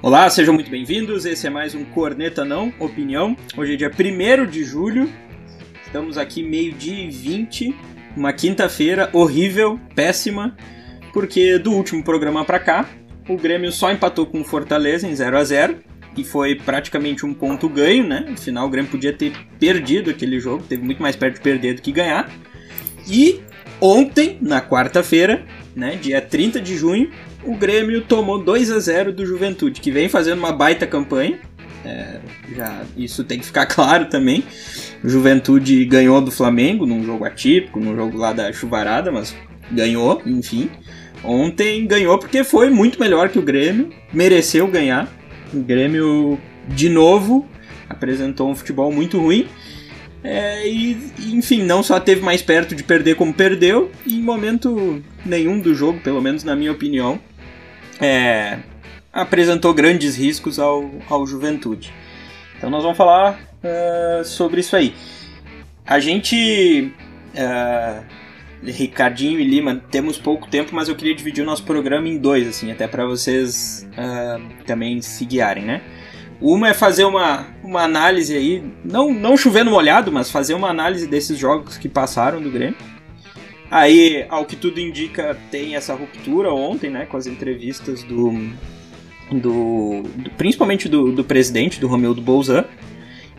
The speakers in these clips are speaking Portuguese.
Olá, sejam muito bem-vindos. Esse é mais um Corneta Não Opinião. Hoje é dia 1 de julho. Estamos aqui meio-dia e 20, uma quinta-feira horrível, péssima, porque do último programa para cá, o Grêmio só empatou com o Fortaleza em 0 a 0 e foi praticamente um ponto ganho, né? Afinal, o Grêmio podia ter perdido aquele jogo, teve muito mais perto de perder do que ganhar. E ontem, na quarta-feira, né, dia 30 de junho, o Grêmio tomou 2 a 0 do Juventude, que vem fazendo uma baita campanha. É, já, isso tem que ficar claro também. O Juventude ganhou do Flamengo num jogo atípico, num jogo lá da chuvarada, mas ganhou, enfim. Ontem ganhou porque foi muito melhor que o Grêmio, mereceu ganhar. O Grêmio, de novo, apresentou um futebol muito ruim. É, e, enfim, não só teve mais perto de perder como perdeu, e em momento nenhum do jogo, pelo menos na minha opinião, é, apresentou grandes riscos ao, ao Juventude. Então nós vamos falar uh, sobre isso aí. A gente, uh, Ricardinho e Lima, temos pouco tempo, mas eu queria dividir o nosso programa em dois, assim, até para vocês uh, também se guiarem, né? Uma é fazer uma, uma análise aí, não, não chovendo molhado, mas fazer uma análise desses jogos que passaram do Grêmio. Aí, ao que tudo indica, tem essa ruptura ontem, né, com as entrevistas do, do, do principalmente do, do presidente, do Romeu do Bolzan.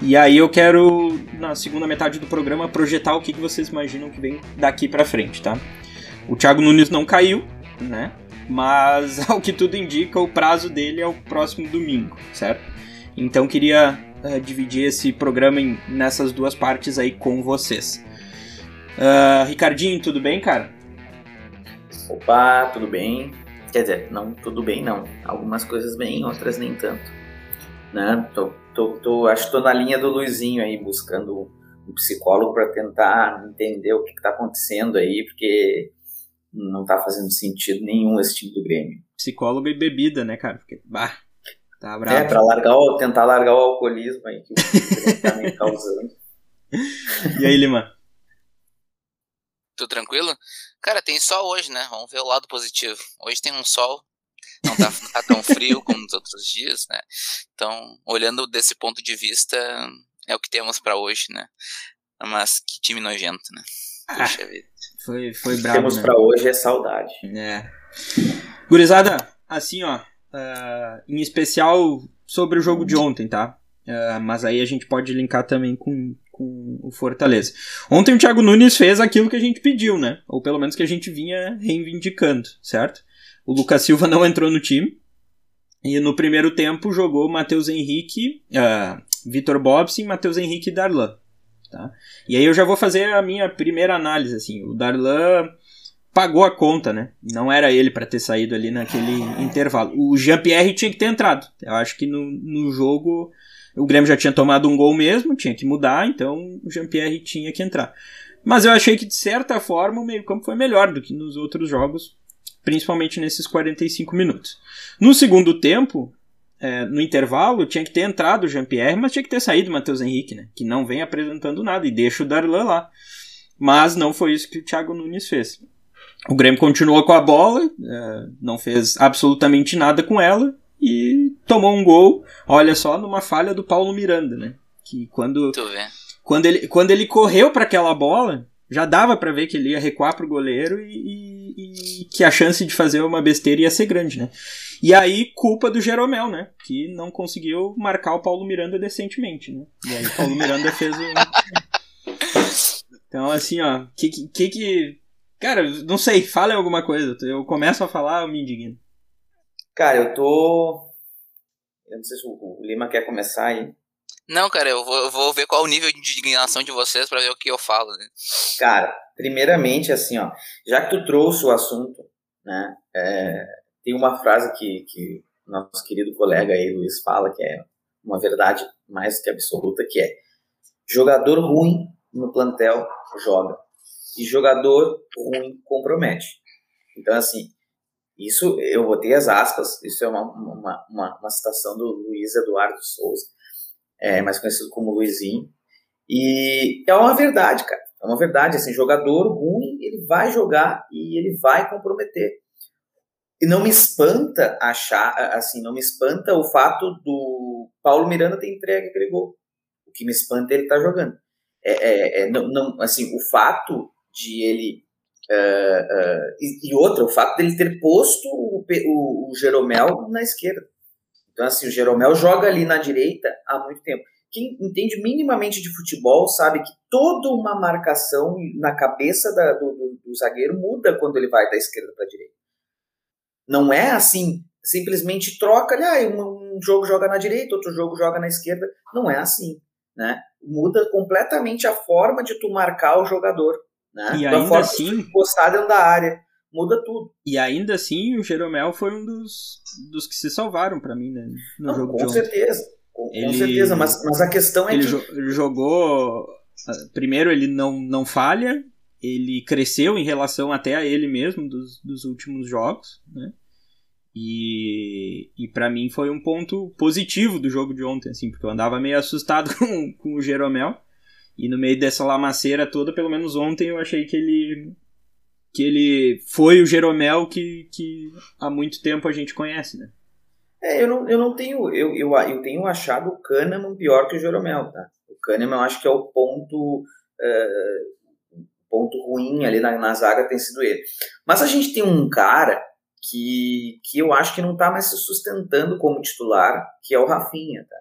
E aí eu quero, na segunda metade do programa, projetar o que, que vocês imaginam que vem daqui para frente, tá? O Thiago Nunes não caiu, né? Mas, ao que tudo indica, o prazo dele é o próximo domingo, certo? Então queria uh, dividir esse programa em, nessas duas partes aí com vocês. Uh, Ricardinho, tudo bem, cara? Opa, tudo bem. Quer dizer, não tudo bem, não. Algumas coisas bem, outras nem tanto. Né? Tô, tô, tô, acho que tô na linha do Luizinho aí, buscando um psicólogo para tentar entender o que, está acontecendo aí, porque não tá fazendo sentido nenhum esse time do Grêmio. Psicólogo e bebida, né, cara? Porque, bah, Tá bravo. É, pra largar tentar largar o alcoolismo aí que o tá me causando. E aí, Lima? Tudo tranquilo? Cara, tem sol hoje, né? Vamos ver o lado positivo. Hoje tem um sol, não tá, tá tão frio como nos outros dias, né? Então, olhando desse ponto de vista, é o que temos para hoje, né? Mas que time nojento, né? Ah, Puxa ah, vida. Foi, foi brabo. O que temos né? pra hoje é saudade. É. Gurizada, assim, ó, uh, em especial sobre o jogo de ontem, tá? Uh, mas aí a gente pode linkar também com, com o Fortaleza. Ontem o Thiago Nunes fez aquilo que a gente pediu, né? Ou pelo menos que a gente vinha reivindicando, certo? O Lucas Silva não entrou no time. E no primeiro tempo jogou Matheus Henrique, uh, Vitor Bobson, Matheus Henrique e Darlan. Tá? E aí eu já vou fazer a minha primeira análise. Assim. O Darlan pagou a conta, né? Não era ele para ter saído ali naquele intervalo. O Jean-Pierre tinha que ter entrado. Eu acho que no, no jogo o Grêmio já tinha tomado um gol mesmo, tinha que mudar, então o Jean-Pierre tinha que entrar. Mas eu achei que de certa forma o meio-campo foi melhor do que nos outros jogos, principalmente nesses 45 minutos. No segundo tempo, é, no intervalo, tinha que ter entrado o Jean-Pierre, mas tinha que ter saído o Matheus Henrique, né? Que não vem apresentando nada e deixa o Darlan lá. Mas não foi isso que o Thiago Nunes fez. O Grêmio continuou com a bola, é, não fez absolutamente nada com ela e tomou um gol, olha só, numa falha do Paulo Miranda, né? Que quando, quando, ele, quando ele correu para aquela bola, já dava para ver que ele ia recuar pro goleiro e, e, e, que a chance de fazer uma besteira ia ser grande, né? E aí, culpa do Jeromel, né? Que não conseguiu marcar o Paulo Miranda decentemente, né? E aí o Paulo Miranda fez o... Então, assim, ó, que que, que Cara, não sei, fala alguma coisa. Eu começo a falar, eu me indigno. Cara, eu tô. Eu não sei se o Lima quer começar aí. Não, cara, eu vou, eu vou ver qual o nível de indignação de vocês para ver o que eu falo. Né? Cara, primeiramente, assim, ó, já que tu trouxe o assunto, né, é, tem uma frase que, que nosso querido colega aí, Luiz, fala, que é uma verdade mais que absoluta, que é jogador ruim no plantel joga e jogador ruim compromete. Então, assim, isso eu botei as aspas, isso é uma, uma, uma, uma citação do Luiz Eduardo Souza, é, mais conhecido como Luizinho, e é uma verdade, cara. É uma verdade, assim, jogador ruim, ele vai jogar e ele vai comprometer. E não me espanta achar, assim, não me espanta o fato do Paulo Miranda ter entregue aquele gol. O que me espanta é ele estar tá jogando. É, é, é, não, não, assim, o fato de ele. Uh, uh, e, e outra, o fato dele ter posto o, o, o Jeromel na esquerda. Então, assim, o Jeromel joga ali na direita há muito tempo. Quem entende minimamente de futebol sabe que toda uma marcação na cabeça da, do, do, do, zagueiro muda quando ele vai da esquerda para a direita. Não é assim, simplesmente troca ali, ah, um, um jogo joga na direita, outro jogo joga na esquerda. Não é assim né? Muda completamente a forma de tu marcar o jogador, né? E ainda forma assim, postar dentro da área, muda tudo. E ainda assim, o Jeromel foi um dos, dos que se salvaram para mim, né? No Não, jogo com certeza, com, ele, com, certeza, mas, mas a questão é ele que jo ele jogou ah, primeiro ele não não falha, ele cresceu em relação até a ele mesmo dos, dos últimos jogos, né? E, e para mim foi um ponto positivo do jogo de ontem, assim, porque eu andava meio assustado com, com o Jeromel. E no meio dessa lamaceira toda, pelo menos ontem, eu achei que ele que ele foi o Jeromel que, que há muito tempo a gente conhece, né? É, eu não, eu não tenho. Eu, eu, eu tenho achado o Kahneman pior que o Jeromel, tá? O Kahneman eu acho que é o ponto. Uh, ponto ruim ali na, na zaga tem sido ele. Mas a gente tem um cara que, que eu acho que não está mais se sustentando como titular, que é o Rafinha. Tá?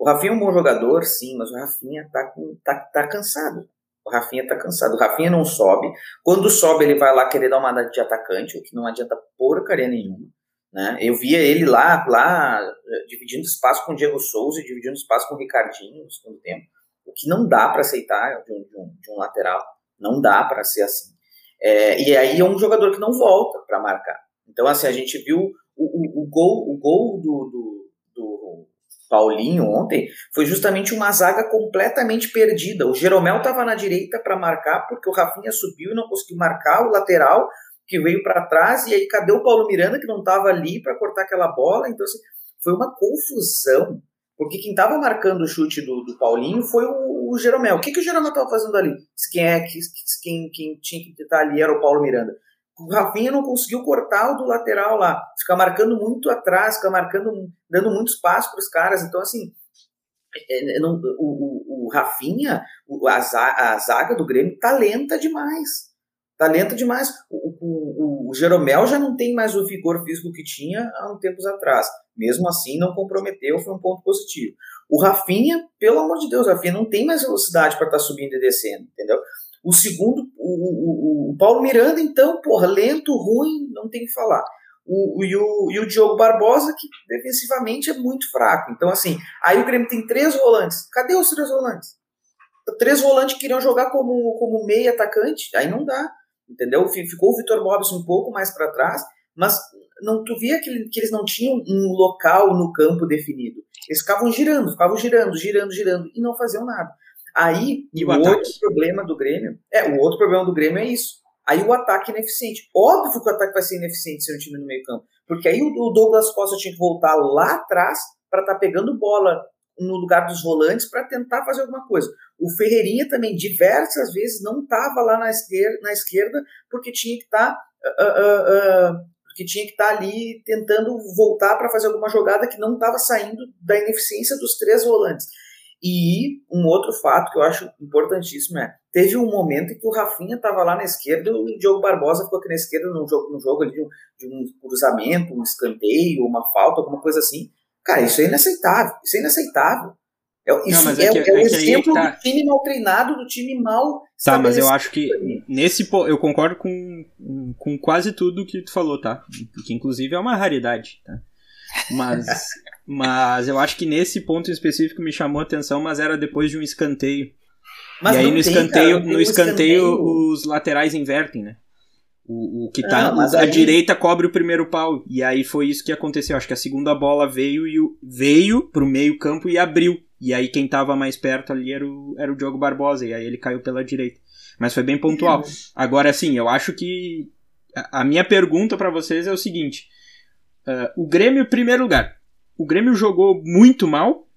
O Rafinha é um bom jogador, sim, mas o Rafinha está tá, tá cansado. O Rafinha está cansado. O Rafinha não sobe. Quando sobe, ele vai lá querer dar uma de atacante, o que não adianta porcaria nenhuma. Né? Eu via ele lá, lá dividindo espaço com o Diego Souza, dividindo espaço com o Ricardinho no segundo tempo. O que não dá para aceitar de um, de, um, de um, lateral. Não dá para ser assim. É, e aí é um jogador que não volta para marcar. Então, assim, a gente viu o, o, o gol, o gol do, do, Paulinho ontem foi justamente uma zaga completamente perdida. O Jeromel estava na direita para marcar, porque o Rafinha subiu e não conseguiu marcar o lateral que veio para trás, e aí cadê o Paulo Miranda que não estava ali para cortar aquela bola? Então, assim, foi uma confusão. Porque quem estava marcando o chute do, do Paulinho foi o, o Jeromel. O que, que o Jeromel estava fazendo ali? Quem, é, quem, quem tinha que estar ali era o Paulo Miranda o Rafinha não conseguiu cortar o do lateral lá. Fica marcando muito atrás, fica marcando, dando muito espaço para os caras. Então, assim, é, é, não, o, o, o Rafinha, a, zaga do Grêmio tá lenta demais. Tá lenta demais. O, o, o, Jeromel já não tem mais o vigor físico que tinha há um tempos atrás. Mesmo assim, não comprometeu, foi um ponto positivo. O Rafinha, pelo amor de Deus, o Rafinha não tem mais velocidade para estar tá subindo e descendo, entendeu? O segundo, o, o, o, Paulo Miranda, então, porra, lento, ruim, não tem que falar. O, o, e, o, e o Diogo Barbosa, que defensivamente é muito fraco. Então, assim, aí o Grêmio tem três volantes. Cadê os três volantes? Três volantes que queriam jogar como, como meio atacante, aí não dá. Entendeu? Ficou o Vitor Mobis um pouco mais para trás, mas não tu via que, que eles não tinham um local no campo definido. Eles ficavam girando, ficavam girando, girando, girando e não faziam nada. Aí, e o, o outro problema do Grêmio, é, o outro problema do Grêmio é isso. Aí o ataque é ineficiente. Óbvio que o ataque vai ser ineficiente sem o time no meio campo. Porque aí o Douglas Costa tinha que voltar lá atrás para estar tá pegando bola no lugar dos volantes para tentar fazer alguma coisa. O Ferreirinha também diversas vezes não estava lá na esquerda, na esquerda porque tinha que estar tá, uh, uh, uh, porque tinha que estar tá ali tentando voltar para fazer alguma jogada que não estava saindo da ineficiência dos três volantes. E um outro fato que eu acho importantíssimo é, teve um momento em que o Rafinha estava lá na esquerda e o Diogo Barbosa ficou aqui na esquerda num jogo, num jogo de, um, de um cruzamento, um escanteio, uma falta, alguma coisa assim. Cara, isso é inaceitável, isso é inaceitável. É, isso Não, é, é, que, é, o é exemplo tá... do time mal treinado, do time mal Tá, mas eu acho que nesse eu concordo com, com quase tudo que tu falou, tá? Que inclusive é uma raridade, tá? Mas Mas eu acho que nesse ponto específico me chamou a atenção, mas era depois de um escanteio. Mas e aí no tem, escanteio, cara, no escanteio, escanteio, os laterais invertem, né? O, o que tá ah, à aí... direita cobre o primeiro pau. E aí foi isso que aconteceu. Acho que a segunda bola veio e o, veio pro meio campo e abriu. E aí quem tava mais perto ali era o, era o Diogo Barbosa. E aí ele caiu pela direita. Mas foi bem pontual. Agora, assim, eu acho que. A, a minha pergunta para vocês é o seguinte: uh, o Grêmio, em primeiro lugar, o Grêmio jogou muito mal,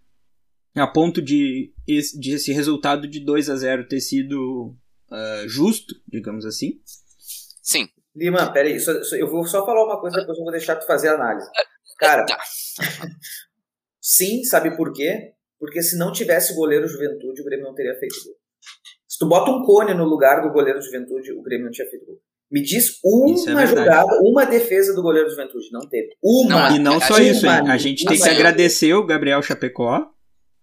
a ponto de esse, de esse resultado de 2 a 0 ter sido uh, justo, digamos assim. Sim. Lima, peraí, só, só, eu vou só falar uma coisa, depois eu vou deixar tu fazer a análise. Cara, Tá. sim, sabe por quê? Porque se não tivesse o goleiro Juventude, o Grêmio não teria feito gol. Se tu bota um cone no lugar do goleiro Juventude, o Grêmio não tinha feito gol. Me diz é uma verdade. jogada, uma defesa do goleiro Juventude. Não teve. Uma. Não, E não só isso, hein? A gente tem que agradecer o Gabriel Chapecó,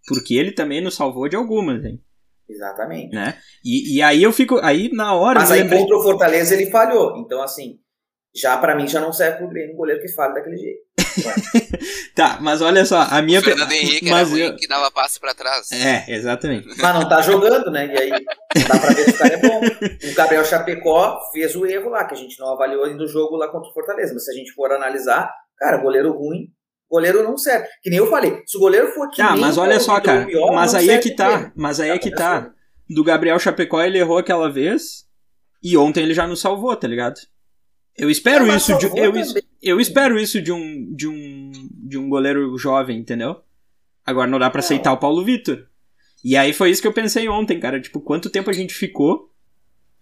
porque ele também nos salvou de algumas, hein? Exatamente. Né? E, e aí eu fico. Aí na hora Mas aí lembrei. contra o Fortaleza ele falhou. Então, assim, já pra mim já não serve pro Grêmio um goleiro que falha daquele jeito. Tá, mas olha só, a minha. O Fernando Henrique era mas ruim eu- que dava passe pra trás. É, exatamente. Mas não tá jogando, né? E aí dá pra ver se o cara é bom. O Gabriel Chapecó fez o erro lá, que a gente não avaliou ainda o jogo lá contra o Fortaleza. Mas se a gente for analisar, cara, goleiro ruim, goleiro não serve. Que nem eu falei, se o goleiro for que Tá, nem mas o olha só, cara. pior, Mas não aí é que tá. Mas aí é que tá. Tá Do Gabriel Chapecó ele errou aquela vez. E ontem ele já nos salvou, tá ligado? Eu espero mas isso de, eu, também. eu espero isso de um de um de um goleiro jovem, entendeu? Agora não dá pra Não. aceitar o Paulo Vitor. E aí foi isso que eu pensei ontem, cara, tipo, quanto tempo a gente ficou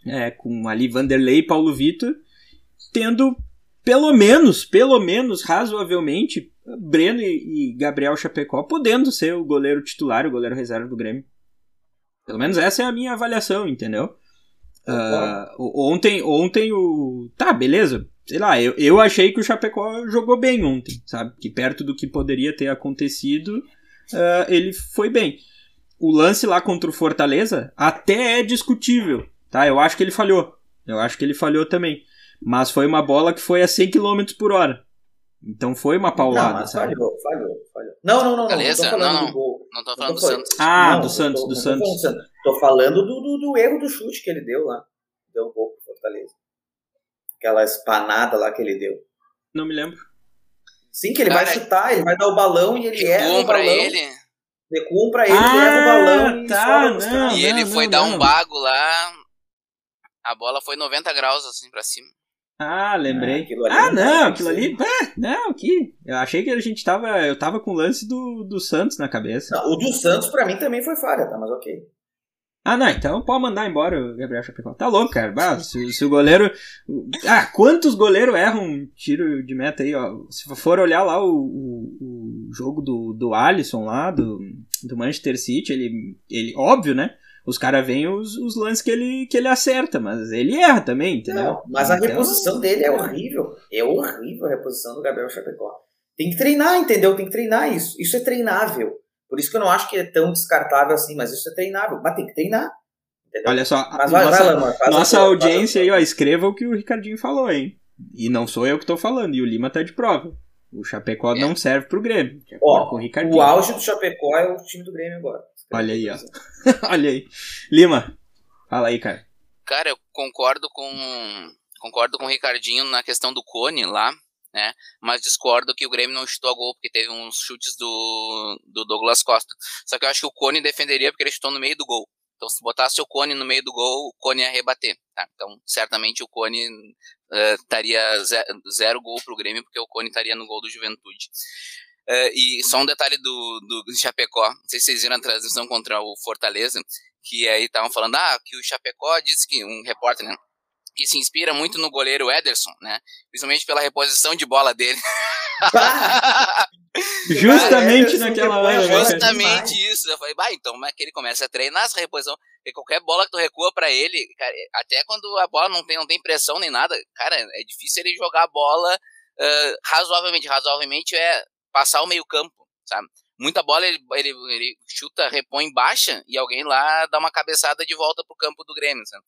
é, com ali Vanderlei e Paulo Vitor tendo pelo menos, pelo menos razoavelmente Breno e, e Gabriel Chapecó podendo ser o goleiro titular, o goleiro reserva do Grêmio. Pelo menos essa é a minha avaliação, entendeu? O- ontem, ontem o. Tá, beleza. Sei lá, eu, eu achei que o Chapecó jogou bem ontem, sabe? Que perto do que poderia ter acontecido, ah, ele foi bem. O lance lá contra o Fortaleza até é discutível, tá? Eu acho que ele falhou. Eu acho que ele falhou também. Mas foi uma bola que foi a 100 km por hora. Então foi uma paulada, não, sabe? falhou, falhou, falhou. Não, não, não, não. Beleza, Não tô falando não, do não. gol. Não tô Não falando tô do. Santos. Ah, Não, do Santos, tô- do não tô Santos. falando. Tô falando do, do, do erro do chute que ele deu lá. Deu um pouco pro Fortaleza. Aquela espanada lá que ele deu. Não me lembro. Sim, que ele Cara, vai chutar, ele vai dar o balão e ele erra o pra balão. ele. Recuam pra ele, Ah, ele erra o balão e tá, pros não. E ele não, foi não, dar não. um bago lá. A bola foi 90 graus assim pra cima. Ah, lembrei. Ah, ah, não aquilo ali. Ah, não, que. Eu achei que a gente tava. Eu tava com o lance do, do Santos na cabeça. Não, o do Santos pra mim também foi falha, tá? Mas ok. Ah, não, então pode mandar embora o Gabriel Chapecó. Tá louco, cara. Bah, se, se o goleiro. Ah, quantos goleiros erram um tiro de meta aí, ó? Se for olhar lá o, o, o jogo do, do Alisson lá, do, do Manchester City, ele. ele óbvio, né? Os caras veem os, os lances que ele, que ele acerta, mas ele erra também, entendeu? Não, mas a Então- reposição dele é horrível. É horrível a reposição do Gabriel Chapecó. Tem que treinar, entendeu? Tem que treinar isso. Isso é treinável. Por isso que eu não acho que é tão descartável assim, mas isso é treinável. Mas tem que treinar. Entendeu? Olha só, Mas vai, nossa, vai, nossa audiência aí, ó, escreva o que o Ricardinho falou, hein? E não sou eu que tô falando, e o Lima tá de prova. O Chapecó É. não serve pro Grêmio. Ó, o. O auge do Chapecó é o time do Grêmio agora. Olha aí, ó. Olha aí. Lima, fala aí, cara. Cara, eu concordo com concordo com o Ricardinho na questão do Cone lá, né? Mas discordo que o Grêmio não chutou a gol porque teve uns chutes do, do Douglas Costa. Só que eu acho que o Cone defenderia porque ele chutou no meio do gol. Então, se botasse o Cone no meio do gol, o Cone ia rebater. Tá? Então, certamente o Cone eh, estaria ze- zero gol pro Grêmio porque o Cone estaria no gol do Juventude. Eh, e só um detalhe do, do Chapecó. Não sei se vocês viram a transmissão contra o Fortaleza, que aí estavam falando, ah, que o Chapecó disse que, um repórter, né? Que se inspira muito no goleiro Ederson, né? Principalmente pela reposição de bola dele. Justamente Ederson naquela hora, né, bola cara? Justamente isso. Eu falei, bah, então como é que ele começa a treinar essa reposição? Porque qualquer bola que tu recua pra ele, cara, até quando a bola não tem, não tem pressão nem nada, cara, é difícil ele jogar a bola ah, razoavelmente. Razoavelmente é passar o meio campo, sabe? Muita bola ele, ele, ele chuta, repõe baixa e alguém lá dá uma cabeçada de volta pro campo do Grêmio, sabe?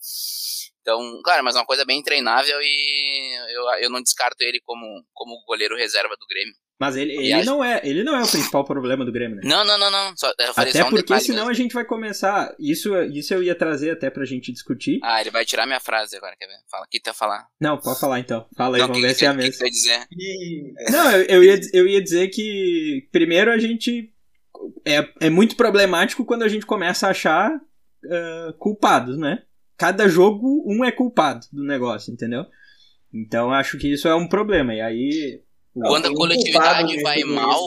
Então, cara, mas é uma coisa bem treinável e eu, eu não descarto ele como, como goleiro reserva do Grêmio. Mas ele, ele, acho- não é, ele não é o principal problema do Grêmio, né? Não, não, não, não. Só, eu falei Até só um porque senão mesmo. a gente vai começar. Isso, isso eu ia trazer até pra gente discutir. Ah, ele vai tirar minha frase agora, quer ver? Fala, o que ia falar? Não, pode falar então. Fala aí, Não, vamos que- ver que- se é a que- que mesma. ia dizer? E- Não, eu, eu, ia, eu ia dizer que primeiro a gente. É, é muito problemático quando a gente começa a achar ah, culpados, né? Cada jogo, um é culpado do negócio, entendeu? Então acho que isso é um problema. E aí. Não, Quando a coletividade vai mal,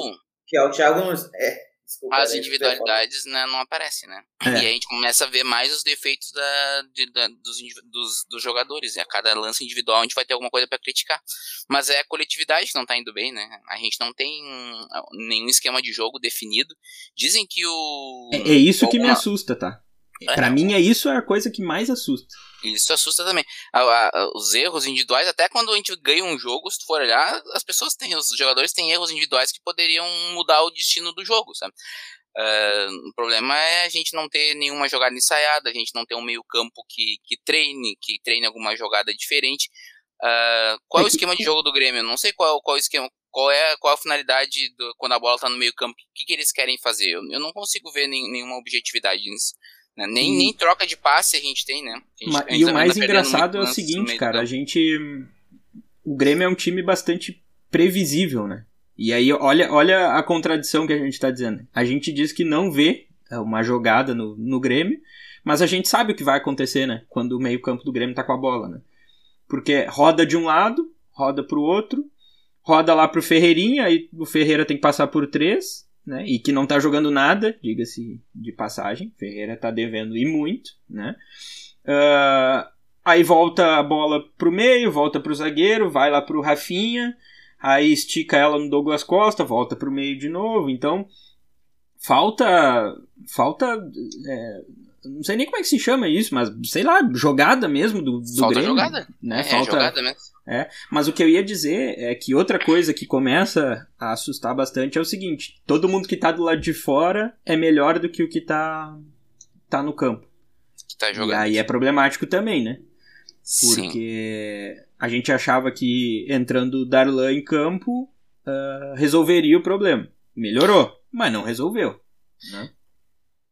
Que é o Thiago Nunes. É, Desculpa, As ia individualidades né, não aparecem, né? É. E aí a gente começa a ver mais os defeitos da, de- da- dos, dos, dos jogadores. E a cada lance individual a gente vai ter alguma coisa pra criticar. Mas é a coletividade que não tá indo bem, né? A gente não tem nenhum esquema de jogo definido. Dizem que o. É, é isso que me alguma- assusta, tá? É, Pra mim é isso a coisa que mais assusta. Isso assusta também. A- a- os erros individuais, até quando a gente ganha um jogo, se tu for olhar, as pessoas têm, os jogadores têm erros individuais que poderiam mudar o destino do jogo, sabe? Ah, o problema é a gente não ter nenhuma jogada ensaiada, a gente não ter um meio campo que, que treine, que treine alguma jogada diferente. Ah, qual é o que- esquema de jogo do Grêmio? Eu não sei qual, qual o esquema, qual é, qual a finalidade do- quando a bola tá no meio campo, o que, que eles querem fazer? Eu, eu não consigo ver nem- nenhuma objetividade nisso. Né? Nem, E- nem troca de passe a gente tem, né? A gente- Ma- gente E o mais engraçado é o seguinte, cara, a gente. O Grêmio é um time bastante previsível, né? E aí, olha, olha a contradição que a gente tá dizendo. A gente diz que não vê é, uma jogada no, no Grêmio, mas a gente sabe o que vai acontecer, né? Quando o meio-campo do Grêmio tá com a bola, né? Porque roda de um lado, roda pro outro, roda lá pro Ferreirinha, aí o Ferreira tem que passar por três, né? E que não tá jogando nada, diga-se de passagem. Ferreira tá devendo e muito, né? Ah, aí volta a bola pro meio, volta pro zagueiro, vai lá pro Rafinha, aí estica ela no Douglas Costa, volta pro meio de novo. Então, falta. Falta. é, não sei nem como é que se chama isso, mas sei lá, jogada mesmo do, do Falta Grêmio. jogada. Né? É, falta, jogada mesmo. Mas o que eu ia dizer é que outra coisa que começa a assustar bastante é o seguinte: todo mundo que tá do lado de fora é melhor do que o que tá, tá no campo. Que tá E jogando. aí é problemático também, né? Sim. Porque a gente achava que entrando o Darlan em campo ah, resolveria o problema. Melhorou, mas não resolveu. Né?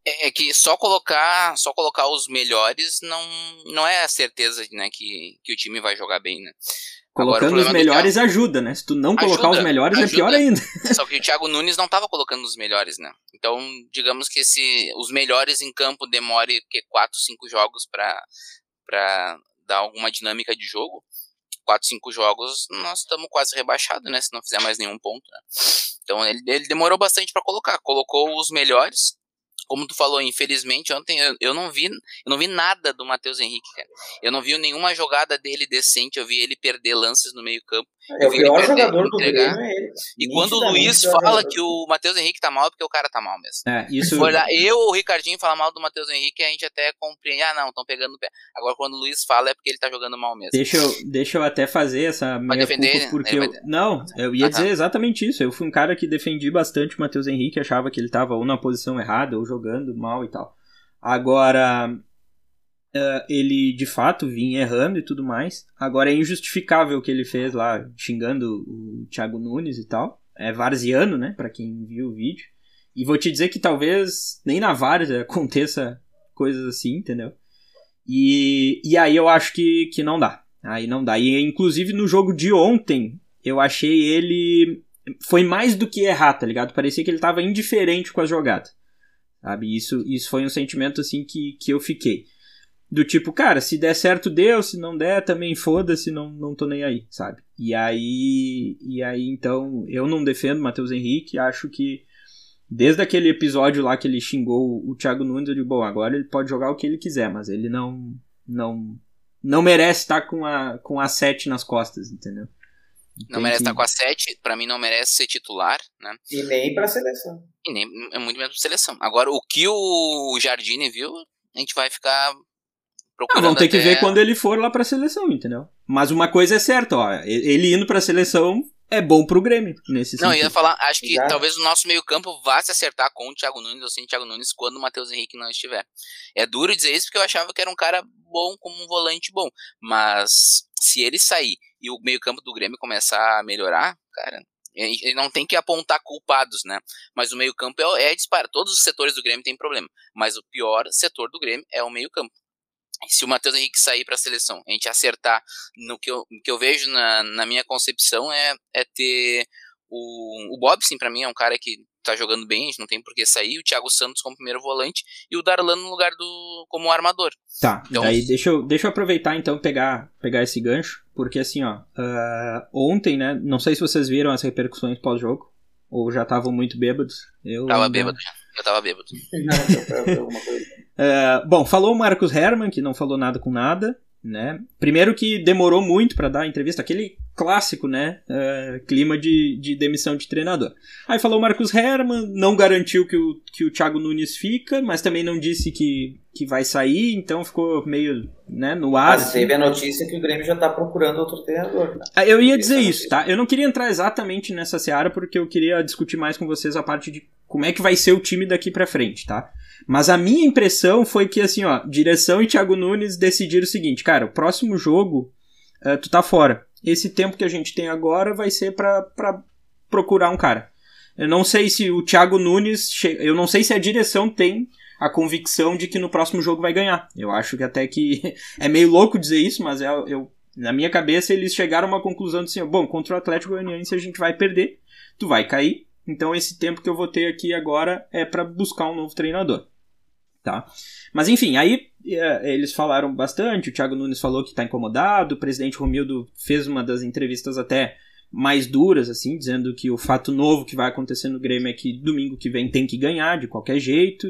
É é que só colocar, só colocar os melhores não, não é a certeza né, que, que o time vai jogar bem, né? Agora, Colocando os problema do melhores ajuda, né? Se tu não colocar Ajuda, os melhores é ajuda. pior ainda. Só que o Thiago Nunes não estava colocando os melhores, né? Então, digamos que se os melhores em campo demore que 4, 5 jogos para para dar alguma dinâmica de jogo, 4, 5 jogos, nós estamos quase rebaixados, né? Se não fizer mais nenhum ponto, né? Então, ele, ele demorou bastante para colocar. Colocou os melhores. Como tu falou, infelizmente, ontem eu, eu não vi eu não vi nada do Matheus Henrique, cara. Eu não vi nenhuma jogada dele decente, eu vi ele perder lances no meio-campo. É o pior jogador do. Grêmio é ele. E quando o Luiz fala que o Matheus Henrique tá mal, é porque o cara tá mal mesmo. É, Se isso, for olhar, eu ou o Ricardinho falar mal do Matheus Henrique, a gente até compreende. Ah, não, estão pegando no pé. Agora, quando o Luiz fala, é porque ele tá jogando mal mesmo. Deixa eu, deixa eu até fazer essa minha defender, culpa, né? porque eu, não, eu ia Ah, tá. dizer exatamente isso. Eu fui um cara que defendi bastante o Matheus Henrique, achava que ele tava ou na posição errada ou jogando mal e tal. Agora eh, ele de fato vinha errando e tudo mais. Agora é injustificável o que ele fez lá, xingando o Thiago Nunes e tal. É varziano, né, Pra quem viu o vídeo. E vou te dizer que talvez nem na várzea aconteça coisas assim, entendeu? E, e aí eu acho que, que não dá. Aí não dá. E inclusive no jogo de ontem, eu achei ele. Foi mais do que errar, tá ligado? Parecia que ele tava indiferente com as jogadas. Sabe? Isso, isso foi um sentimento assim que, que eu fiquei. Do tipo, cara, se der certo, deu, se não der, também foda-se, não, não tô nem aí, sabe? E aí. E aí, então, eu não defendo o Matheus Henrique, acho que. Desde aquele episódio lá que ele xingou o Thiago Nunes, eu digo, bom, agora ele pode jogar o que ele quiser, mas ele não. não não merece estar com a, com a 7 nas costas, entendeu? Não Tem merece que- estar com a 7, pra mim não merece ser titular, né? E nem pra seleção. E nem é muito menos pra seleção. Agora, o que o Jardine viu, a gente vai ficar Ah, procurando. vamos ter que até- ver quando ele for lá pra seleção, entendeu? Mas uma coisa é certa, ó. Ele indo pra seleção é bom pro Grêmio, nesse Não, eu sentido. ia falar, acho que Exato. talvez o nosso meio-campo vá se acertar com o Thiago Nunes ou sem o Thiago Nunes quando o Matheus Henrique não estiver. É duro dizer isso porque eu achava que era um cara bom como um volante bom. Mas se ele sair e o meio-campo do Grêmio começar a melhorar, cara. Ele ele não tem que apontar culpados, né? Mas o meio-campo é, é disparo. Todos os setores do Grêmio têm problema. Mas o pior setor do Grêmio é o meio-campo. E Se o Matheus Henrique sair para a seleção, a gente acertar no que eu, no que eu vejo na, na minha concepção é, é ter o, o Bobson, para mim, é um cara que tá jogando bem, a gente não tem por que sair. O Thiago Santos como primeiro volante e o Darlan no lugar do como armador. Tá, Então- daí deixa eu, deixa eu aproveitar então pegar, pegar esse gancho, porque assim, ó, ah, ontem, né, não sei se vocês viram as repercussões pós-jogo, Ou já estavam muito bêbados? Eu tava ainda... bêbado, eu tava bêbado. é, bom, falou o Marcos Herman, que não falou nada com nada né? Primeiro que demorou muito para dar a entrevista, aquele clássico, né? Uh, clima de, de demissão de treinador. Aí falou o Marcos Herman, não garantiu que o, que o Thiago Nunes fica, mas também não disse que, que vai sair, então ficou meio né, no ar. Mas assim. teve a notícia que o Grêmio já tá procurando outro treinador. Né? Eu ia dizer isso, tá? Eu não queria entrar exatamente nessa seara porque eu queria discutir mais com vocês a parte de como é que vai ser o time daqui para frente, tá? Mas a minha impressão foi que, assim, ó, direção e Thiago Nunes decidiram o seguinte, cara, o próximo jogo uh, tu tá fora. Esse tempo que a gente tem agora vai ser para procurar um cara. Eu não sei se o Thiago Nunes, eu não sei se a direção tem a convicção de que no próximo jogo vai ganhar. Eu acho que até que é meio louco dizer isso, mas é, eu, na minha cabeça eles chegaram a uma conclusão de assim, bom, contra o Atlético Goianiense a gente vai perder, tu vai cair, então esse tempo que eu vou ter aqui agora é para buscar um novo treinador tá? Mas enfim, aí é, eles falaram bastante, o Thiago Nunes falou que está incomodado, o presidente Romildo fez uma das entrevistas até mais duras, assim, dizendo que o fato novo que vai acontecer no Grêmio é que domingo que vem tem que ganhar de qualquer jeito,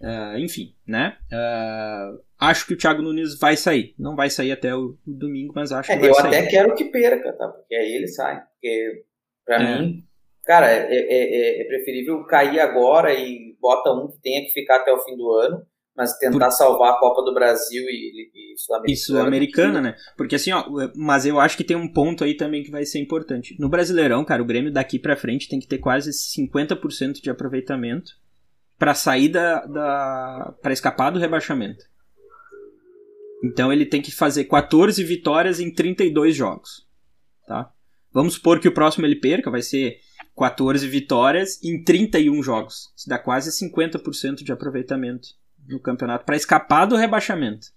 uh, enfim, né? Uh, acho que o Thiago Nunes vai sair, não vai sair até o, o domingo, mas acho é, que vai eu sair. Eu até quero que perca, tá? Porque aí ele sai, porque para é. mim cara, é, é, é, é, preferível cair agora e bota um que tenha que ficar até o fim do ano, mas tentar Por... salvar a Copa do Brasil e, e Sul-Americana. E Sul-Americana, né? Porque assim, ó, mas eu acho que tem um ponto aí também que vai ser importante. No Brasileirão, cara, o Grêmio daqui para frente tem que ter quase 50% de aproveitamento para sair da, da para escapar do rebaixamento. Então ele tem que fazer 14 vitórias em 32 jogos, tá? Vamos supor que o próximo ele perca, vai ser 14 vitórias em 31 jogos. Isso dá quase 50% de aproveitamento no campeonato para escapar do rebaixamento.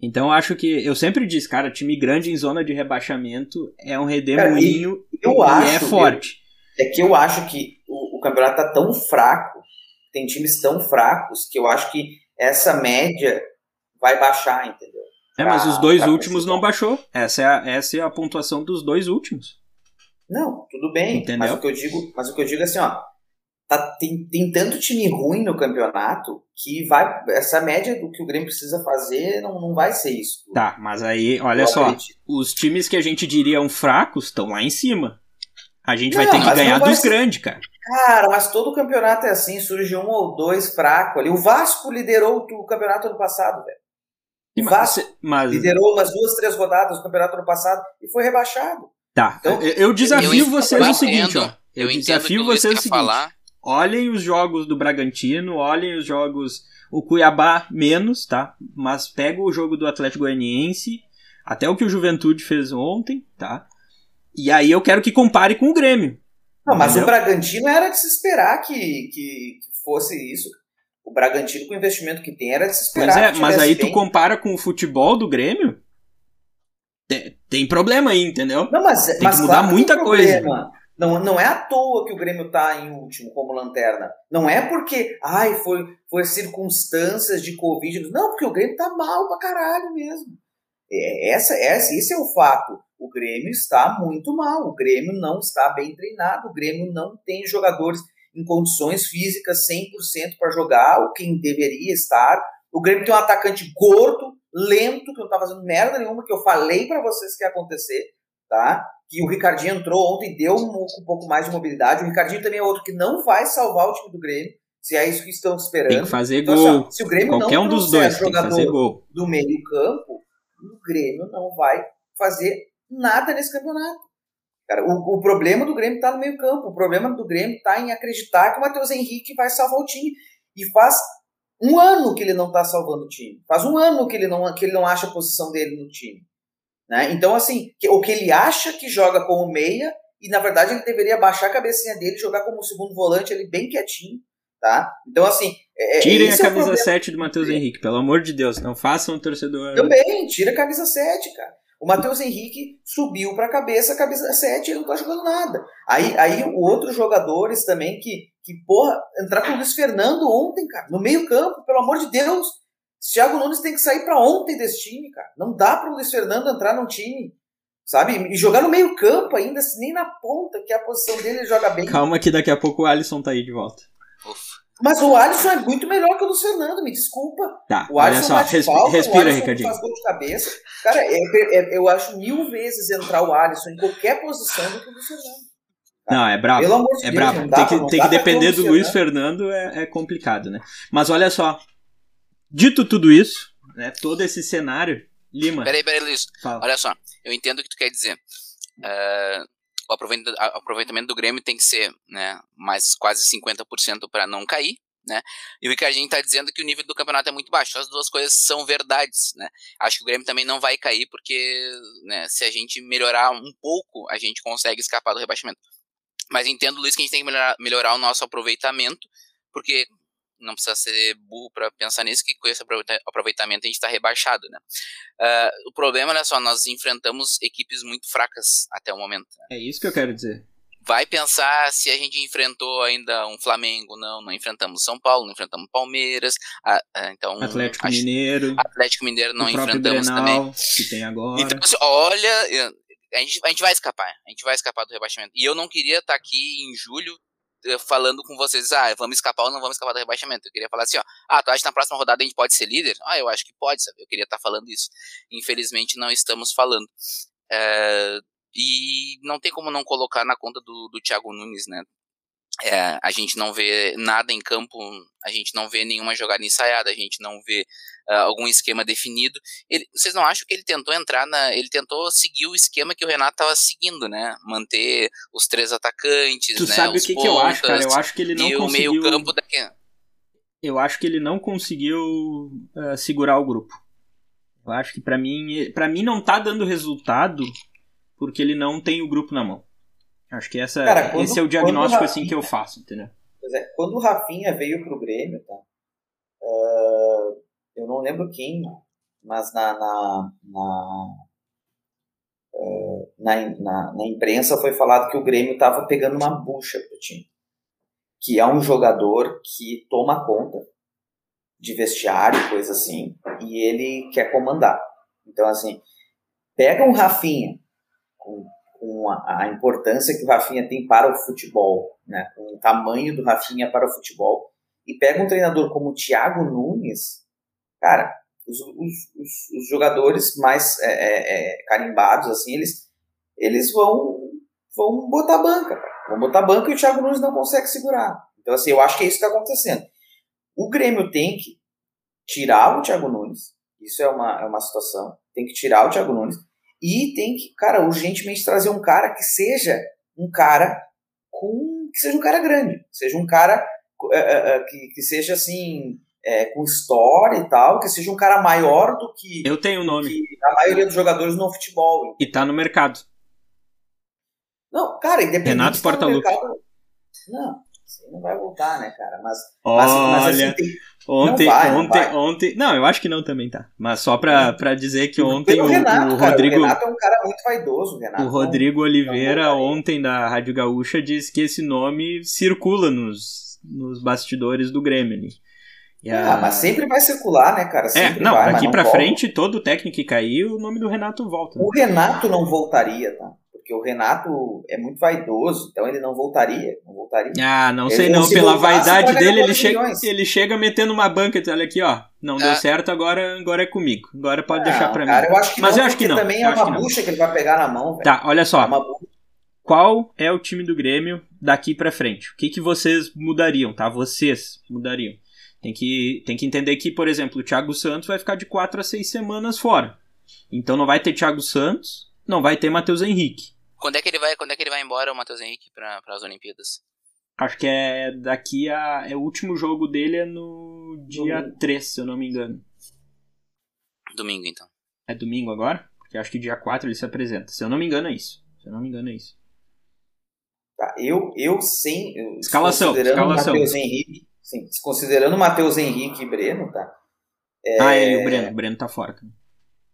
Então acho que eu sempre disse, cara, time grande em zona de rebaixamento é um redemoinho e, eu e acho, é forte. é que eu acho que o, o campeonato tá tão fraco, tem times tão fracos que eu acho que essa média vai baixar, entendeu? É, mas os dois últimos não baixou. Essa é, a, essa é a pontuação dos dois últimos. Não, tudo bem. Entendeu? Mas o que eu digo, mas o que eu digo é assim, ó, tá, tem, tem tanto time ruim no campeonato que vai essa média do que o Grêmio precisa fazer não, não vai ser isso. Tá, mas aí, olha só, acredito. os times que a gente diria fracos estão lá em cima. A gente não, vai ter que ganhar dos ser... grandes, cara. Cara, mas todo campeonato é assim, surge um ou dois fracos ali. O Vasco liderou o campeonato ano passado, velho. O Vasco mas... liderou umas duas, três rodadas no campeonato ano passado e foi rebaixado. Tá, então, eu desafio eu vocês o seguinte, ó. Eu, eu desafio vocês o seguinte. Falar. Olhem os jogos do Bragantino, olhem os jogos o Cuiabá menos, tá? Mas pega o jogo do Atlético Goianiense, até o que o Juventude fez ontem, tá? E aí eu quero que compare com o Grêmio. Não, mas entendeu? o Bragantino era de se esperar que, que, que, fosse isso. O Bragantino, com o investimento que tem, era de se esperar. Pois é, mas aí bem. tu compara com o futebol do Grêmio, tem problema aí, entendeu? Não, mas, tem mas que mudar claro muita coisa. Não, não é à toa que o Grêmio tá em último como lanterna. Não é porque, ai, foi, foi circunstâncias de Covid. Não, porque o Grêmio tá mal pra caralho mesmo. É, essa, essa, esse é o fato. O Grêmio está muito mal. O Grêmio não está bem treinado. O Grêmio não tem jogadores em condições físicas 100% para jogar, o quem deveria estar. O Grêmio tem um atacante gordo, lento, que não tá fazendo merda nenhuma, que eu falei para vocês que ia acontecer, tá? Que o Ricardinho entrou ontem, deu um, um, pouco mais de mobilidade. O Ricardinho também é outro que não vai salvar o time do Grêmio, se é isso que estão esperando. Tem que fazer então, gol. Assim, se o Grêmio Qualquer não um dos dois tem que fazer gol. do meio campo, o Grêmio não vai fazer nada nesse campeonato. Cara, o, o problema do Grêmio está no meio campo. O problema do Grêmio está em acreditar que o Matheus Henrique vai salvar o time. E faz um ano que ele não está salvando o time. Faz um ano que ele não, que ele não acha a posição dele no time. Né? Então, assim, que, o que ele acha que joga como meia, e na verdade ele deveria baixar a cabecinha dele e jogar como segundo volante ali bem quietinho. Tá? Então, assim. É, é Tirem a camisa é 7 do Matheus Henrique, pelo amor de Deus. Não façam o torcedor. Também, tira a camisa 7, cara. O Matheus Henrique subiu para a cabeça, a cabeça 7 ele não tá jogando nada. Aí, aí outros jogadores também que, que porra, entrar com o Luiz Fernando ontem, cara, no meio-campo, pelo amor de Deus. Thiago Nunes tem que sair para ontem desse time, cara. Não dá para o Luiz Fernando entrar num time. sabe? E jogar no meio campo ainda, assim, nem na ponta, que é a posição dele, ele joga bem. Calma que daqui a pouco o Alisson tá aí de volta. Ufa. Mas o Alisson é muito melhor que o Luiz Fernando, me desculpa. Tá, O olha Alisson só, bate respi- falta, respira, o Alisson Ricardinho. faz gol de cabeça. Cara, é- é- eu acho mil vezes entrar o Alisson em qualquer posição do que o Luiz Fernando. Não, é brabo. Pelo amor de É Deus, brabo. dá Tem que, tem que depender do Luiz Fernando. Fernando, é, é complicado, né? Mas olha só. Dito tudo isso, né? Todo esse cenário. Lima, Peraí, peraí, Luiz. fala. Olha só, eu entendo o que tu quer dizer. É, o aproveitamento do Grêmio tem que ser né, mais quase 50% para não cair. Né? E o Ricardinho está dizendo que o nível do campeonato é muito baixo. As duas coisas são verdades. Né? Acho que o Grêmio também não vai cair, porque né, se a gente melhorar um pouco, a gente consegue escapar do rebaixamento. Mas entendo, Luiz, que a gente tem que melhorar, melhorar o nosso aproveitamento, porque não precisa ser burro para pensar nisso, que com esse aproveita- aproveitamento a gente está rebaixado. Né? Ah, o problema, olha só, nós enfrentamos equipes muito fracas até o momento. né? É isso que eu quero dizer. Vai pensar se a gente enfrentou ainda um Flamengo, não, não enfrentamos São Paulo, não enfrentamos Palmeiras, ah, ah, então Atlético acho- Mineiro, Atlético Mineiro não enfrentamos Grenal, também. que tem agora. Então, assim, olha, a gente, a gente vai escapar, a gente vai escapar do rebaixamento. E eu não queria estar aqui em julho falando com vocês, ah, vamos escapar ou não vamos escapar do rebaixamento. Eu queria falar assim, ó, ah, tu acha que na próxima rodada a gente pode ser líder? Ah, eu acho que pode, sabe? Eu queria estar falando isso. Infelizmente não estamos falando. É, e não tem como não colocar na conta do, do Thiago Nunes, né? É, a gente não vê nada em campo, a gente não vê nenhuma jogada ensaiada, a gente não vê ah, algum esquema definido. Ele- vocês não acham que ele tentou entrar na. Ele tentou seguir o esquema que o Renato estava seguindo, né? Manter os três atacantes. Tu né? sabe os o que, que eu acho, cara? pontas Eu acho que ele não e o conseguiu. meio-campo daqui. Eu acho que ele não conseguiu ah, segurar o grupo. Eu acho que pra mim, para mim não tá dando resultado porque ele não tem o grupo na mão. Acho que essa, Cara, quando- esse é o diagnóstico o assim que eu faço, entendeu? Pois é, quando o Rafinha veio pro Grêmio, tá? ah, eu não lembro quem, mas na na, na, ah, na, na, na imprensa foi falado que o Grêmio estava pegando uma bucha pro time. Que é um jogador que toma conta de vestiário, coisa assim, e ele quer comandar. Então, assim, pega um Rafinha com, com a, a importância que o Rafinha tem para o futebol, né, com o tamanho do Rafinha para o futebol, e pega um treinador como o Thiago Nunes, cara, os, os, os, jogadores mais é, é, é, carimbados, assim, eles, eles vão, vão botar banca, cara. vão botar banca e o Thiago Nunes não consegue segurar. Então, assim, eu acho que é isso que está acontecendo. O Grêmio tem que tirar o Thiago Nunes, isso é uma, é uma situação, tem que tirar o Thiago Nunes, e tem que, cara, urgentemente trazer um cara que seja um cara com. que seja um cara grande, seja um cara é, é, que, que seja assim. É, com história e tal, que seja um cara maior do que, Eu tenho o nome a maioria dos jogadores no futebol. e tá no mercado. Não, cara, independente Renato tá Portaluppi. mercado- Não, você não vai voltar, né, cara? Mas, mas, mas assim, Olha, tem, ontem, não vai, não ontem, vai. ontem, não, eu acho que não também tá. Mas só pra, pra dizer que ontem o, Renato, o cara, Rodrigo, o Renato é um cara muito vaidoso, o Renato. o Rodrigo Oliveira não voltaria. ontem da Rádio Gaúcha disse que esse nome circula nos, nos bastidores do Grêmio. E Ah, mas sempre vai circular, né, cara? É, Sempre não, vai, daqui pra volta. frente, todo técnico que cair, o nome do Renato volta. né? O Renato não voltaria, tá? Porque o Renato é muito vaidoso, então ele não voltaria. Não voltaria. Ah, não Ele sei não não, se pela vaidade dele, ele 14 chega, ele chega metendo uma banca e diz, olha aqui, ó, não deu Ah. certo, agora, agora é comigo. Agora pode deixar pra cara, mim. eu acho que Mas não, eu acho que não, também eu é uma que bucha que ele vai pegar na mão, velho. Tá, olha É só, uma bucha. qual é o time do Grêmio daqui pra frente? O que, que vocês mudariam, tá? Vocês mudariam. Tem que, tem que entender que, por exemplo, o Thiago Santos vai ficar de 4 a 6 semanas fora. Então não vai ter Thiago Santos, não vai ter Matheus Henrique. Quando é que ele vai, quando é que ele vai embora, o Matheus Henrique, para as Olimpíadas? Acho que é daqui a. É o último jogo dele é no dia Domingo. 3, se eu não me engano. Domingo, então. É domingo agora? Porque acho que dia 4 ele se apresenta. Se eu não me engano, é isso. Se eu não me engano, é isso. Tá, eu, eu sem. eu- Escalação, Considerando escalação. o Matheus Henrique. Sim, considerando o Matheus Henrique e Breno, tá? Ah, é, e o Breno. O Breno tá fora.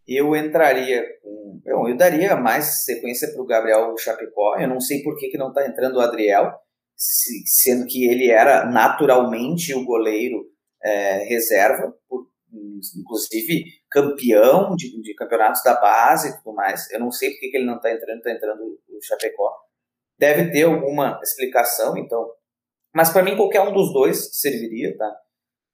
Eu entraria com. Eu, eu daria mais sequência pro Gabriel Chapecó. Eu não sei por que, que não tá entrando o Adriel, se- sendo que ele era naturalmente o goleiro é, reserva. Por, inclusive, campeão de, de, campeonatos da base e tudo mais. Eu não sei porque que ele não está entrando, está entrando o Chapecó. Deve ter alguma explicação, então. Mas para mim qualquer um dos dois serviria, tá?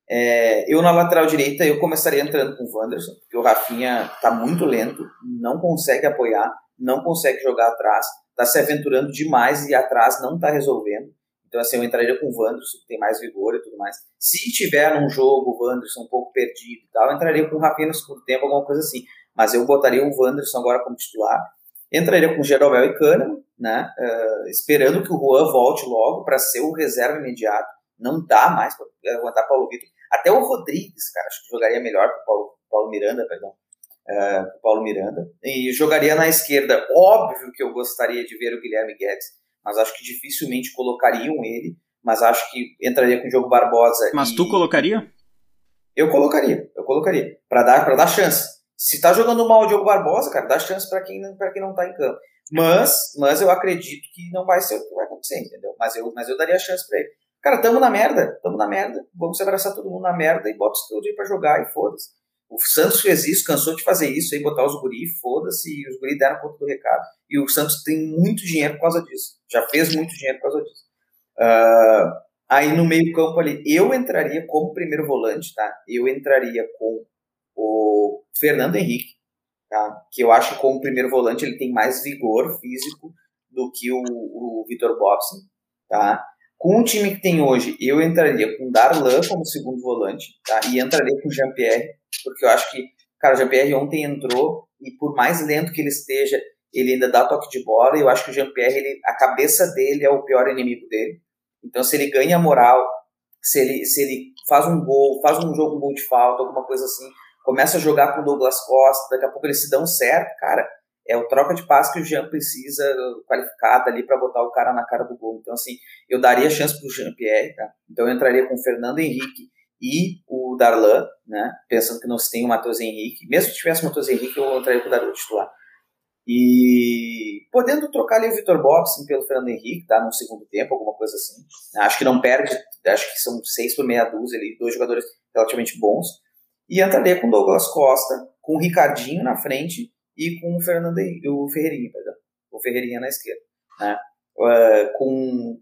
É, eu na lateral direita eu começaria entrando com o Wanderson, porque o Rafinha está muito lento, não consegue apoiar, não consegue jogar atrás, está se aventurando demais e atrás não está resolvendo. Então, assim, eu entraria com o Wanderson, que tem mais vigor e tudo mais. Se tiver num jogo o Wanderson um pouco perdido e tal, eu entraria com o Rafinha no segundo tempo, alguma coisa assim. Mas eu botaria o Wanderson agora como titular. Entraria com Jeromel e Kahneman, né? Uh, esperando que o Juan volte logo para ser o reserva imediato. Não dá mais para aguentar Paulo Vitor. Até o Rodrigues, cara, acho que jogaria melhor que o Paulo, Paulo Miranda, perdão. Uh, Paulo Miranda. E jogaria na esquerda. Óbvio que eu gostaria de ver o Guilherme Guedes mas acho que dificilmente colocariam ele, mas acho que entraria com o Diogo Barbosa. Mas e... tu colocaria? Eu colocaria, eu colocaria, para dar, pra dar chance. Se tá jogando mal o Diogo Barbosa, cara, dá chance para quem, pra quem não tá em campo. Mas, mas eu acredito que não vai ser o que vai acontecer, entendeu? Mas eu, mas eu daria chance para ele. Cara, tamo na merda, tamo na merda, vamos se abraçar todo mundo na merda e bota os teus aí pra jogar e foda-se. O Santos fez isso, cansou de fazer isso, aí botar os guri, foda-se, e os guri deram conta do recado. E o Santos tem muito dinheiro por causa disso. Já fez muito dinheiro por causa disso. Uh, aí no meio campo ali, eu entraria como primeiro volante, tá? Eu entraria com o Fernando Henrique, tá? Que eu acho que como primeiro volante ele tem mais vigor físico do que o, o Vitor Bobson, tá? Com o time que tem hoje, eu entraria com Darlan como segundo volante, tá? E entraria com Jean-Pierre porque eu acho que, cara, o Jean-Pierre ontem entrou e por mais lento que ele esteja, ele ainda dá toque de bola e eu acho que o Jean-Pierre, a cabeça dele é o pior inimigo dele. Então, se ele ganha moral, se ele, se ele faz um gol, faz um jogo, um gol de falta, alguma coisa assim, começa a jogar com o Douglas Costa, daqui a pouco eles se dão certo, cara, é o troca de passe que o Jean precisa qualificada ali para botar o cara na cara do gol. Então, assim, eu daria chance pro Jean-Pierre, tá? Então, eu entraria com o Fernando Henrique e o Darlan, né? Pensando que não se tem o Matheus Henrique. Mesmo que tivesse o Matheus Henrique, eu entraria com o Darlan titular. E podendo trocar ali o Vitor Bobson pelo Fernando Henrique, tá? No segundo tempo, alguma coisa assim. Acho que não perde, acho que são seis por meia dúzia ali, dois jogadores relativamente bons. E entraria com o Douglas Costa, com o Ricardinho na frente e com o Fernando o Ferreirinha, perdão. O Ferreirinha na esquerda. Né? Uh, com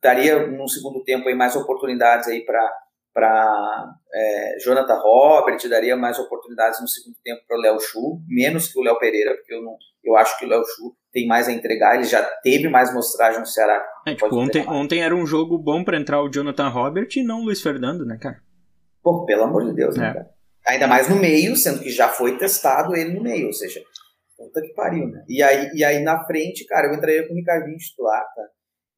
daria no segundo tempo aí mais oportunidades aí para para é, Jonathan Robert, daria mais oportunidades no segundo tempo para o Léo Chu, menos que o Léo Pereira, porque eu, não, eu acho que o Léo Chu tem mais a entregar, ele já teve mais mostragem no Ceará. É, tipo, ontem, ontem era um jogo bom para entrar o Jonathan Robert e não o Luiz Fernando, né, cara? Pô, pelo amor de Deus, né, é. cara? Ainda mais no meio, sendo que já foi testado ele no meio, ou seja, puta que pariu, né? E aí, e aí na frente, cara, eu entraria com o Ricardinho titular, tá?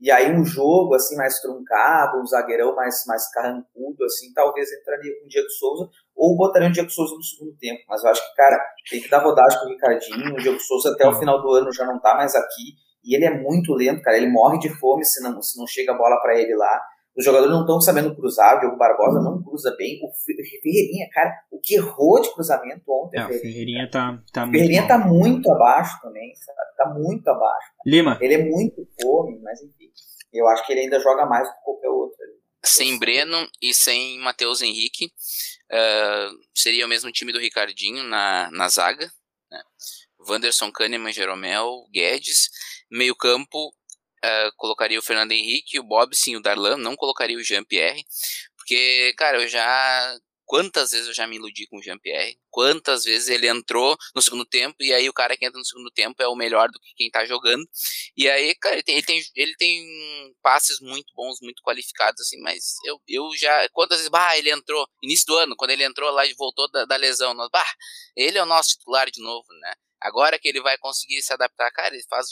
E aí um jogo assim mais truncado, um zagueirão mais, mais carrancudo, assim, talvez entraria com o Diego Souza ou botaria o Diego Souza no segundo tempo. Mas eu acho que, cara, tem que dar rodagem com o Ricardinho. O Diego Souza até o final do ano já não tá mais aqui. E ele é muito lento, cara. Ele morre de fome se não, se não chega a bola para ele lá. Os jogadores não estão sabendo cruzar. O Diogo Barbosa não cruza bem. O Ferreirinha, cara, o que errou de cruzamento ontem. É, o Ferreirinha tá, tá o Ferreirinha muito tá muito abaixo também, sabe? Tá muito abaixo. Lima. Ele é muito fome, mas enfim. Eu acho que ele ainda joga mais do que qualquer outro. Sem Breno e sem Matheus Henrique. Uh, seria o mesmo time do Ricardinho na, na zaga. Né? Wanderson, Kahneman, Jeromel, Guedes. Meio campo, uh, colocaria o Fernando Henrique, o Bob, sim, o Darlan. Não colocaria o Jean-Pierre. Porque, cara, eu já Quantas vezes eu já me iludi com o Jean-Pierre? Quantas vezes ele entrou no segundo tempo e aí o cara que entra no segundo tempo é o melhor do que quem tá jogando. E aí, cara, ele tem, ele tem, ele tem passes muito bons, muito qualificados, assim, mas eu, eu já. Quantas vezes, bah, ele entrou, início do ano, quando ele entrou lá e voltou da, da lesão, bah, ele é o nosso titular de novo, né? Agora que ele vai conseguir se adaptar, cara, ele faz,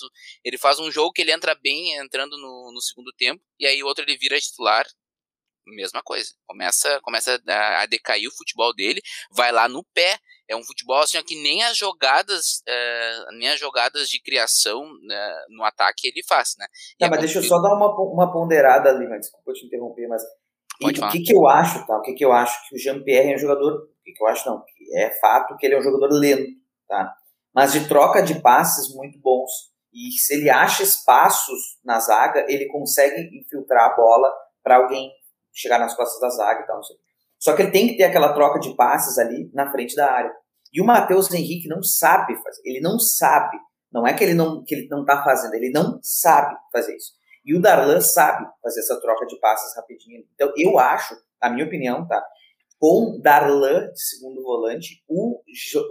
ele faz um jogo que ele entra bem entrando no, no segundo tempo, e aí o outro ele vira titular, mesma coisa. Começa, começa a, decair o futebol dele, vai lá no pé. É um futebol assim que nem as jogadas, uh, nem as jogadas de criação uh, no ataque ele faz, né? Tá, mas deixa eu só dar uma, uma ponderada ali, mas desculpa te interromper, mas Pode o que, que eu acho, tá? O que, que eu acho que o Jean-Pierre é um jogador. O que, que eu acho não? É fato que ele é um jogador lento, tá? Mas de troca de passes muito bons. E se ele acha espaços na zaga, ele consegue infiltrar a bola para alguém chegar nas costas da zaga e tal. Só que ele tem que ter aquela troca de passes ali na frente da área. E o Matheus Henrique não sabe fazer. Ele não sabe. Não é que ele não que ele não tá fazendo, ele não sabe fazer isso. E o Darlan sabe fazer essa troca de passes rapidinho. Então eu acho, a minha opinião, tá? Com Darlan de segundo volante, o,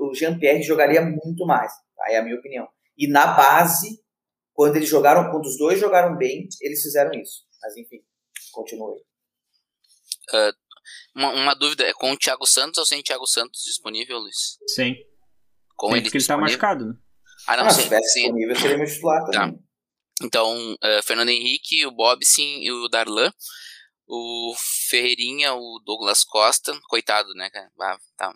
o Jean-Pierre jogaria muito mais. Tá? É a minha opinião. E na base, quando eles jogaram, quando os dois jogaram bem, eles fizeram isso. Mas enfim, continue. Uh, uma, uma, dúvida, é com o Thiago Santos ou sem o Thiago Santos disponível, Luiz? Sem. Com sem ele porque ele tá machucado, né? Ah, não, ah, sim. Se tivesse disponível, seria meu titular tá. também. Tá. Então, uh, Fernando Henrique, o Bob, sim, e o Darlan. O Ferreirinha, o Douglas Costa, coitado, né, cara? Tá,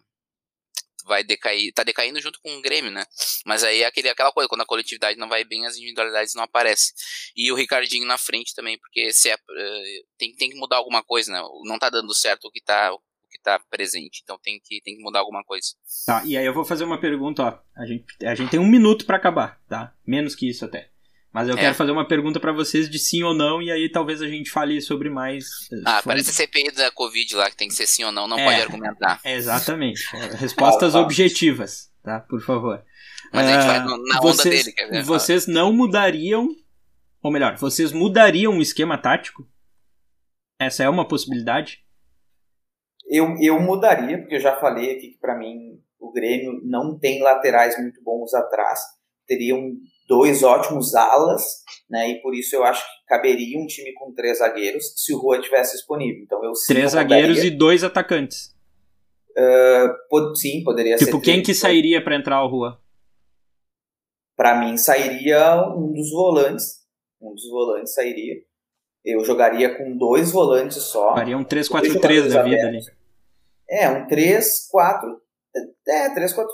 vai decair, tá decaindo junto com o Grêmio, né? Mas aí é aquele, aquela coisa, quando a coletividade não vai bem, as individualidades não aparecem. E o Ricardinho na frente também, porque se é, uh, tem, tem que mudar alguma coisa, né? Não tá dando certo o que tá, que tá presente, então tem que, tem que mudar alguma coisa. Tá, e aí eu vou fazer uma pergunta, ó. A gente, a gente tem um minuto para acabar, tá? Menos que isso até. Mas eu é. quero fazer uma pergunta para vocês de sim ou não, e aí talvez a gente fale sobre mais. Eh, ah, parece a CPI da Covid lá, que tem que ser sim ou não, não é, pode argumentar. Exatamente. Respostas objetivas, tá? Por favor. Mas a gente vai na onda vocês, dele, quer ver? Vocês não mudariam, ou melhor, vocês mudariam o esquema tático? Essa é uma possibilidade? Eu, eu mudaria, porque eu já falei aqui que para mim o Grêmio não tem laterais muito bons atrás. Teriam dois ótimos alas, né? E por isso eu acho que caberia um time com três zagueiros se o Rua tivesse disponível. Então eu três zagueiros e dois atacantes. Uh, pod sim, poderia tipo, ser. Tipo, quem que sairia para entrar o Rua? Para mim sairia um dos volantes. Um dos volantes sairia. Eu jogaria com dois volantes só. Faria um 3-4-3 da vida ali. É, um 3-4. É, 3-4-3,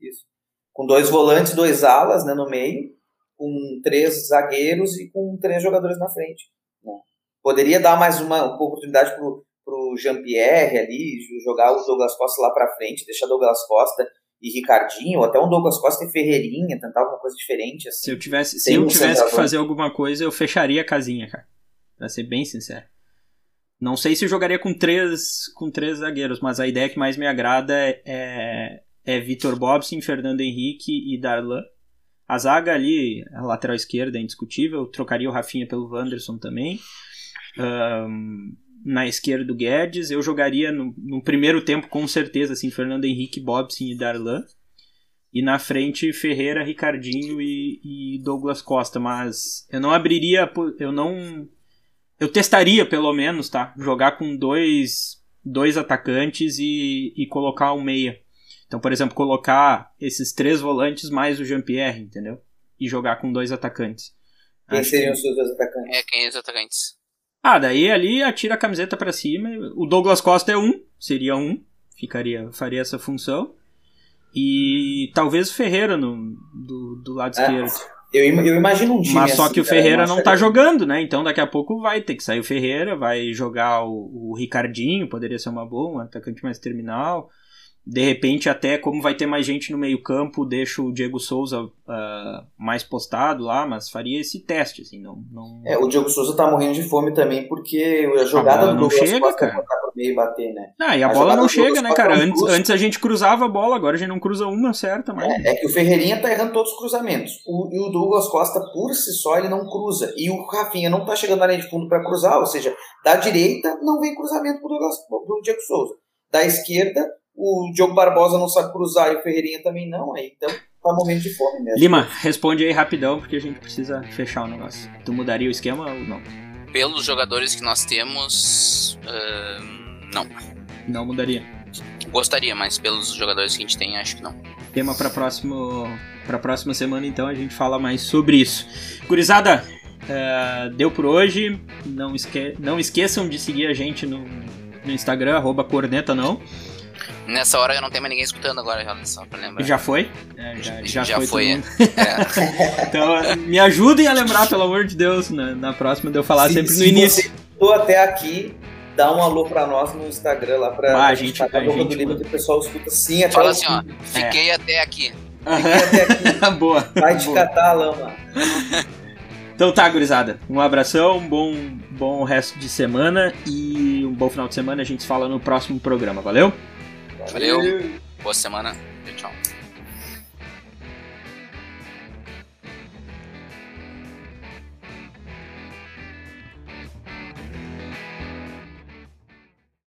isso com dois volantes, dois alas né, no meio, com três zagueiros e com três jogadores na frente. Né. Poderia dar mais uma, uma oportunidade pro, pro Jean-Pierre ali, jogar o Douglas Costa lá para frente, deixar Douglas Costa e Ricardinho, ou até um Douglas Costa e Ferreirinha, tentar alguma coisa diferente. Assim, se eu tivesse, se eu tivesse que fazer alguma coisa, eu fecharia a casinha, cara. Pra ser bem sincero. Não sei se eu jogaria com três, com três zagueiros, mas a ideia que mais me agrada é, é Vitor Bobson, Fernando Henrique e Darlan. A zaga ali, a lateral esquerda é indiscutível, trocaria o Rafinha pelo Wanderson também. Um, na esquerda o Guedes, eu jogaria no, no, primeiro tempo com certeza assim, Fernando Henrique, Bobson e Darlan. E na frente Ferreira, Ricardinho e, e Douglas Costa, mas eu não abriria, eu não eu testaria pelo menos, tá? Jogar com dois dois atacantes e, e colocar um meia. Então, por exemplo, colocar esses três volantes mais o Jean-Pierre, entendeu? E jogar com dois atacantes. Quem Acho seriam que... os seus dois atacantes? É, quem é os atacantes? Ah, daí ali atira a camiseta para cima. O Douglas Costa é um, seria um, ficaria, faria essa função. E talvez o Ferreira no, do, do lado é, esquerdo. Eu, eu imagino um time. Mas só assim, que o Ferreira não tá jogando, né? Então daqui a pouco vai ter que sair o Ferreira, vai jogar o, o Ricardinho, poderia ser uma boa, um atacante mais terminal. De repente, até como vai ter mais gente no meio-campo, deixo o Diego Souza uh, mais postado lá, mas faria esse teste, assim, não, não... É, o Diego Souza tá morrendo de fome também, porque a jogada a do não chega, cara. Pro meio bater, né? Ah, e a, a bola não chega, né, cara? Antes, antes a gente cruzava a bola, agora a gente não cruza uma certa, mas... É, é que o Ferreirinha tá errando todos os cruzamentos. O, e o Douglas Costa, por si só, ele não cruza. E o Rafinha não tá chegando na linha de fundo para cruzar, ou seja, da direita não vem cruzamento pro, Douglas, pro Diego Souza. Da esquerda o Diogo Barbosa não sabe cruzar e o Ferreirinha também não, aí então tá morrendo de fome mesmo. Lima, responde aí rapidão, porque a gente precisa fechar o negócio. Tu mudaria o esquema ou não? Pelos jogadores que nós temos, uh, não. Não mudaria? Gostaria, mas pelos jogadores que a gente tem, acho que não. Tema para próximo para próxima semana, então a gente fala mais sobre isso. Gurizada, uh, deu por hoje. Não, esque não esqueçam de seguir a gente no, no Instagram, arroba corneta não. Nessa hora eu não tenho mais ninguém escutando agora, já, só pra lembrar. Já foi? É, já, já, já, foi. foi é. então, me ajudem a lembrar, pelo amor de Deus, na, na próxima de eu falar se, sempre no se início. Se você até aqui, dá um alô pra nós no Instagram lá pra ah, a gente, a, a boca do livro que o pessoal escuta sim até Fala assim, ó, fiquei é. até aqui. Fiquei até aqui. Boa. Vai te catar a lama. Então tá, gurizada. Um abração, um bom, bom resto de semana e um bom final de semana. A gente se fala no próximo programa. Valeu? Valeu. Boa semana. Tchau.